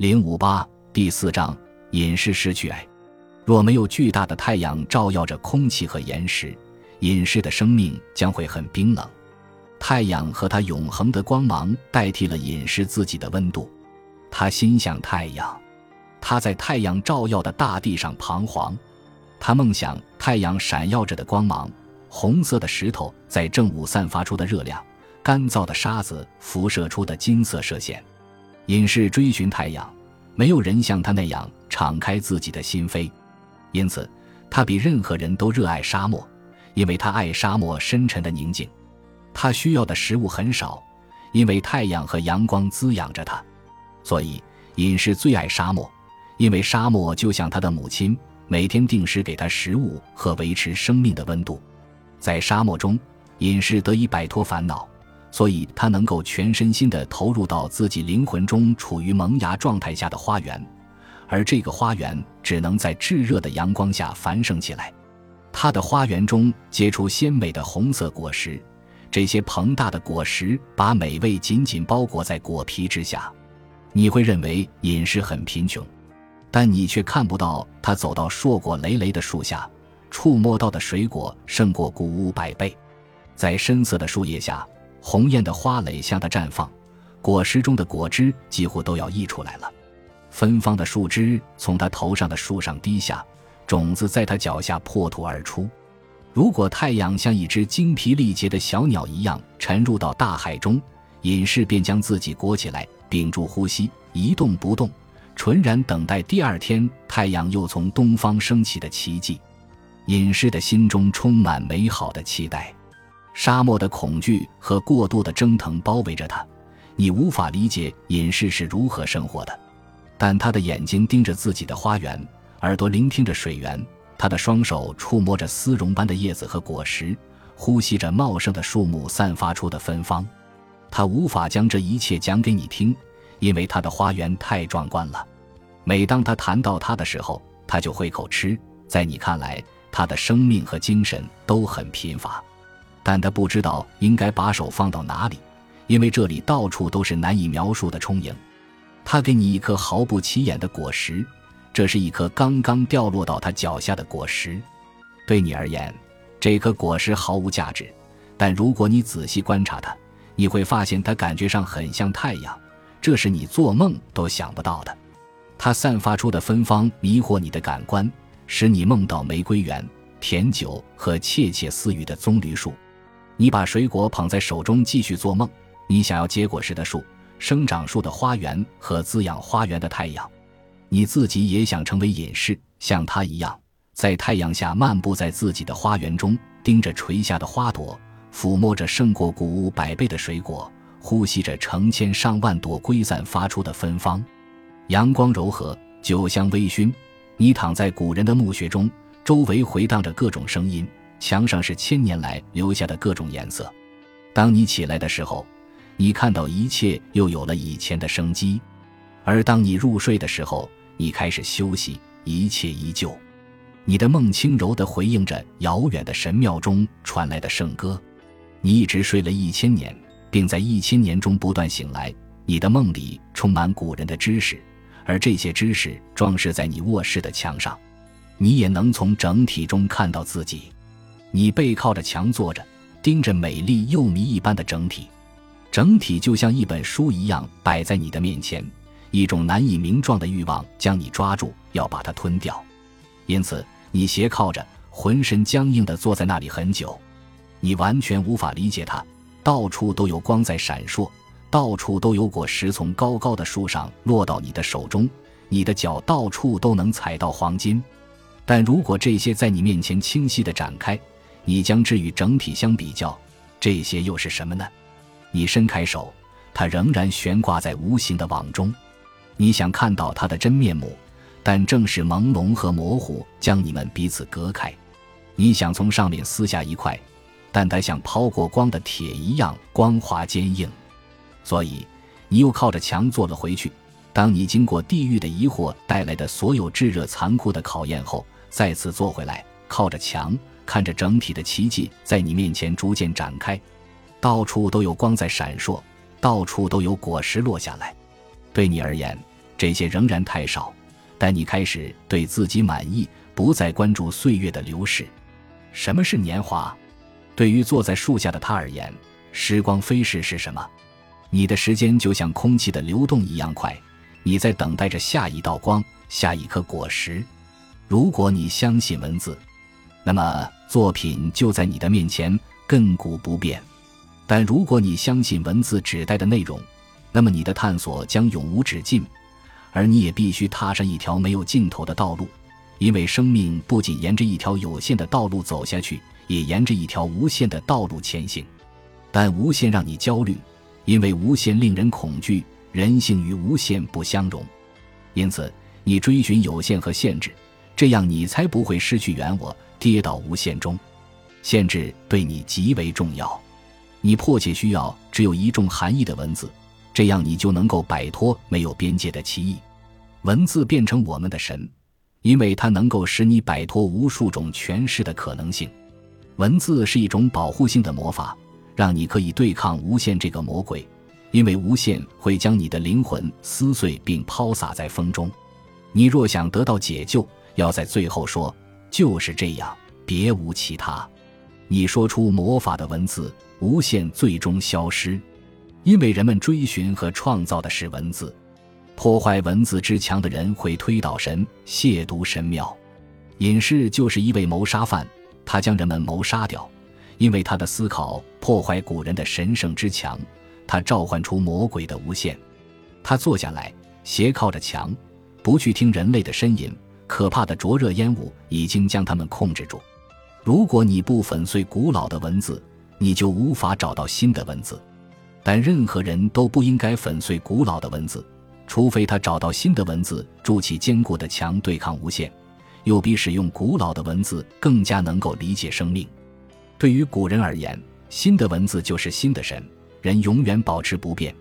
零五八第四章隐士失去爱。若没有巨大的太阳照耀着空气和岩石，隐士的生命将会很冰冷。太阳和它永恒的光芒代替了隐士自己的温度。他心向太阳，他在太阳照耀的大地上彷徨。他梦想太阳闪耀着的光芒，红色的石头在正午散发出的热量，干燥的沙子辐射出的金色射线。隐士追寻太阳，没有人像他那样敞开自己的心扉，因此他比任何人都热爱沙漠，因为他爱沙漠深沉的宁静。他需要的食物很少，因为太阳和阳光滋养着他，所以隐士最爱沙漠，因为沙漠就像他的母亲，每天定时给他食物和维持生命的温度。在沙漠中，隐士得以摆脱烦恼。所以，他能够全身心地投入到自己灵魂中处于萌芽状态下的花园，而这个花园只能在炙热的阳光下繁盛起来。他的花园中结出鲜美的红色果实，这些庞大的果实把美味紧紧包裹在果皮之下。你会认为饮食很贫穷，但你却看不到他走到硕果累累的树下，触摸到的水果胜过谷物百倍，在深色的树叶下。红艳的花蕾向它绽放，果实中的果汁几乎都要溢出来了。芬芳的树枝从它头上的树上滴下，种子在它脚下破土而出。如果太阳像一只精疲力竭的小鸟一样沉入到大海中，隐士便将自己裹起来，屏住呼吸，一动不动，纯然等待第二天太阳又从东方升起的奇迹。隐士的心中充满美好的期待。沙漠的恐惧和过度的蒸腾包围着他，你无法理解隐士是如何生活的。但他的眼睛盯着自己的花园，耳朵聆听着水源，他的双手触摸着丝绒般的叶子和果实，呼吸着茂盛的树木散发出的芬芳。他无法将这一切讲给你听，因为他的花园太壮观了。每当他谈到他的时候，他就会口吃。在你看来，他的生命和精神都很贫乏。但他不知道应该把手放到哪里，因为这里到处都是难以描述的充盈。他给你一颗毫不起眼的果实，这是一颗刚刚掉落到他脚下的果实。对你而言，这颗果实毫无价值，但如果你仔细观察它，你会发现它感觉上很像太阳，这是你做梦都想不到的。它散发出的芬芳迷惑你的感官，使你梦到玫瑰园、甜酒和窃窃私语的棕榈树。你把水果捧在手中，继续做梦。你想要结果实的树、生长树的花园和滋养花园的太阳。你自己也想成为隐士，像他一样，在太阳下漫步在自己的花园中，盯着垂下的花朵，抚摸着胜过谷物百倍的水果，呼吸着成千上万朵归散发出的芬芳。阳光柔和，酒香微醺。你躺在古人的墓穴中，周围回荡着各种声音。墙上是千年来留下的各种颜色。当你起来的时候，你看到一切又有了以前的生机；而当你入睡的时候，你开始休息，一切依旧。你的梦轻柔地回应着遥远的神庙中传来的圣歌。你一直睡了一千年，并在一千年中不断醒来。你的梦里充满古人的知识，而这些知识装饰在你卧室的墙上。你也能从整体中看到自己。你背靠着墙坐着，盯着美丽又迷一般的整体，整体就像一本书一样摆在你的面前，一种难以名状的欲望将你抓住，要把它吞掉。因此，你斜靠着，浑身僵硬地坐在那里很久。你完全无法理解它。到处都有光在闪烁，到处都有果实从高高的树上落到你的手中，你的脚到处都能踩到黄金。但如果这些在你面前清晰地展开，你将之与整体相比较，这些又是什么呢？你伸开手，它仍然悬挂在无形的网中。你想看到它的真面目，但正是朦胧和模糊将你们彼此隔开。你想从上面撕下一块，但它像抛过光的铁一样光滑坚硬。所以，你又靠着墙坐了回去。当你经过地狱的疑惑带来的所有炙热残酷的考验后，再次坐回来，靠着墙。看着整体的奇迹在你面前逐渐展开，到处都有光在闪烁，到处都有果实落下来。对你而言，这些仍然太少。但你开始对自己满意，不再关注岁月的流逝。什么是年华？对于坐在树下的他而言，时光飞逝是什么？你的时间就像空气的流动一样快，你在等待着下一道光，下一颗果实。如果你相信文字，那么作品就在你的面前亘古不变；但如果你相信文字指代的内容，那么你的探索将永无止境，而你也必须踏上一条没有尽头的道路，因为生命不仅沿着一条有限的道路走下去，也沿着一条无限的道路前行。但无限让你焦虑。因为无限令人恐惧，人性与无限不相容，因此你追寻有限和限制，这样你才不会失去原我，跌倒无限中。限制对你极为重要，你迫切需要只有一种含义的文字，这样你就能够摆脱没有边界的歧义。文字变成我们的神，因为它能够使你摆脱无数种诠释的可能性。文字是一种保护性的魔法。让你可以对抗无限这个魔鬼，因为无限会将你的灵魂撕碎并抛洒在风中。你若想得到解救，要在最后说“就是这样”，别无其他。你说出魔法的文字，无限最终消失，因为人们追寻和创造的是文字。破坏文字之墙的人会推倒神，亵渎神庙。隐士就是一位谋杀犯，他将人们谋杀掉。因为他的思考破坏古人的神圣之墙，他召唤出魔鬼的无限。他坐下来，斜靠着墙，不去听人类的呻吟。可怕的灼热烟雾已经将他们控制住。如果你不粉碎古老的文字，你就无法找到新的文字。但任何人都不应该粉碎古老的文字，除非他找到新的文字筑起坚固的墙对抗无限，又比使用古老的文字更加能够理解生命。对于古人而言，新的文字就是新的神，人永远保持不变。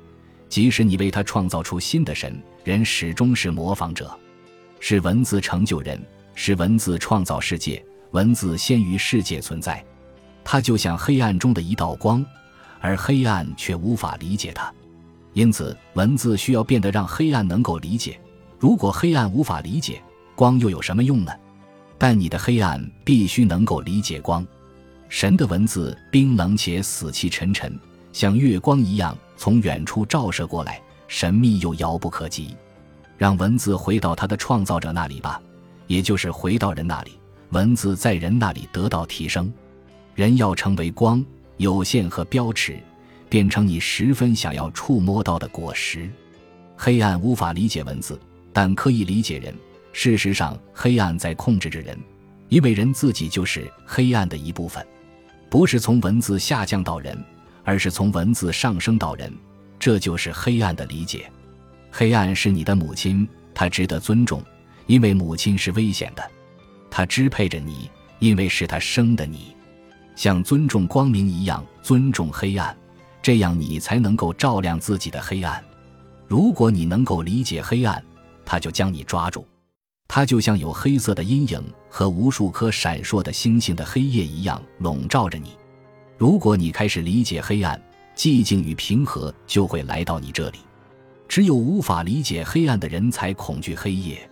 即使你为他创造出新的神，人始终是模仿者。是文字成就人，是文字创造世界，文字先于世界存在。它就像黑暗中的一道光，而黑暗却无法理解它。因此，文字需要变得让黑暗能够理解。如果黑暗无法理解光，又有什么用呢？但你的黑暗必须能够理解光。神的文字冰冷且死气沉沉，像月光一样从远处照射过来，神秘又遥不可及。让文字回到它的创造者那里吧，也就是回到人那里。文字在人那里得到提升。人要成为光、有限和标尺，变成你十分想要触摸到的果实。黑暗无法理解文字，但可以理解人。事实上，黑暗在控制着人，因为人自己就是黑暗的一部分。不是从文字下降到人，而是从文字上升到人，这就是黑暗的理解。黑暗是你的母亲，她值得尊重，因为母亲是危险的。她支配着你，因为是她生的你。像尊重光明一样尊重黑暗，这样你才能够照亮自己的黑暗。如果你能够理解黑暗，他就将你抓住。它就像有黑色的阴影和无数颗闪烁的星星的黑夜一样笼罩着你。如果你开始理解黑暗，寂静与平和就会来到你这里。只有无法理解黑暗的人才恐惧黑夜。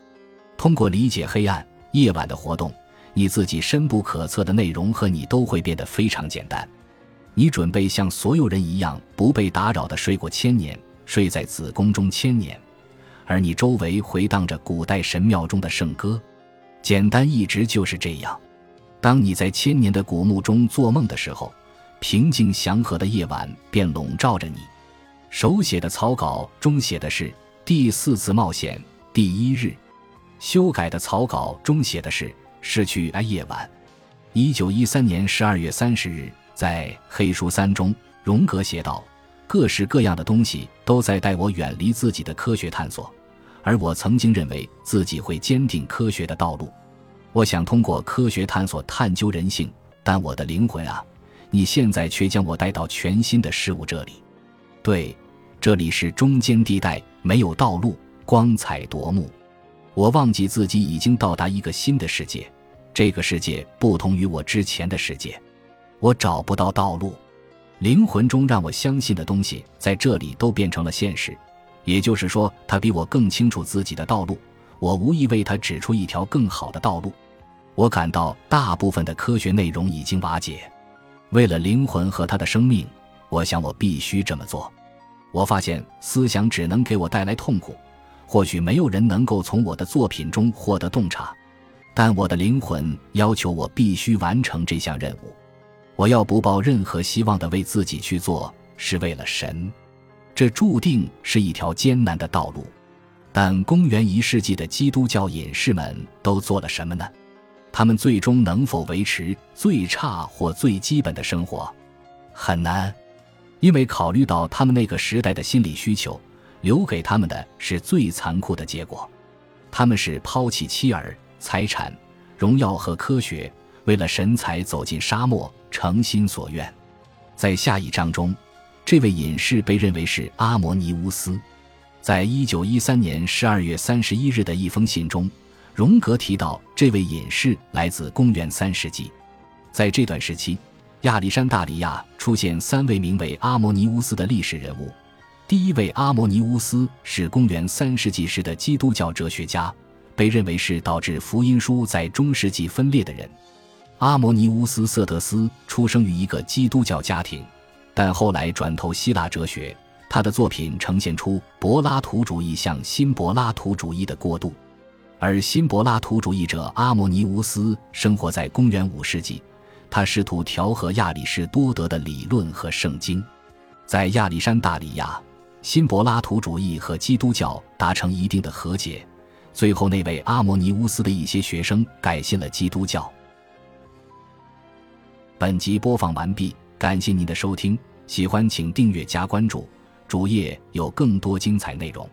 通过理解黑暗、夜晚的活动，你自己深不可测的内容和你都会变得非常简单。你准备像所有人一样不被打扰的睡过千年，睡在子宫中千年。而你周围回荡着古代神庙中的圣歌，简单一直就是这样。当你在千年的古墓中做梦的时候，平静祥和的夜晚便笼罩着你。手写的草稿中写的是第四次冒险第一日，修改的草稿中写的是逝去爱夜晚。一九一三年十二月三十日，在《黑书三》中，荣格写道：“各式各样的东西都在带我远离自己的科学探索。”而我曾经认为自己会坚定科学的道路，我想通过科学探索探究人性，但我的灵魂啊，你现在却将我带到全新的事物这里。对，这里是中间地带，没有道路，光彩夺目。我忘记自己已经到达一个新的世界，这个世界不同于我之前的世界，我找不到道路。灵魂中让我相信的东西在这里都变成了现实。也就是说，他比我更清楚自己的道路，我无意为他指出一条更好的道路。我感到大部分的科学内容已经瓦解，为了灵魂和他的生命，我想我必须这么做。我发现思想只能给我带来痛苦，或许没有人能够从我的作品中获得洞察，但我的灵魂要求我必须完成这项任务。我要不抱任何希望的为自己去做，是为了神。这注定是一条艰难的道路，但公元一世纪的基督教隐士们都做了什么呢？他们最终能否维持最差或最基本的生活？很难，因为考虑到他们那个时代的心理需求，留给他们的是最残酷的结果。他们是抛弃妻儿、财产、荣耀和科学，为了神采走进沙漠，诚心所愿。在下一章中。这位隐士被认为是阿摩尼乌斯，在一九一三年十二月三十一日的一封信中，荣格提到这位隐士来自公元三世纪。在这段时期，亚历山大里亚出现三位名为阿摩尼乌斯的历史人物。第一位阿摩尼乌斯是公元三世纪时的基督教哲学家，被认为是导致福音书在中世纪分裂的人。阿摩尼乌斯·瑟德斯出生于一个基督教家庭。但后来转投希腊哲学，他的作品呈现出柏拉图主义向新柏拉图主义的过渡。而新柏拉图主义者阿摩尼乌斯生活在公元五世纪，他试图调和亚里士多德的理论和圣经。在亚历山大里亚，新柏拉图主义和基督教达成一定的和解。最后，那位阿摩尼乌斯的一些学生改信了基督教。本集播放完毕。感谢您的收听，喜欢请订阅加关注，主页有更多精彩内容。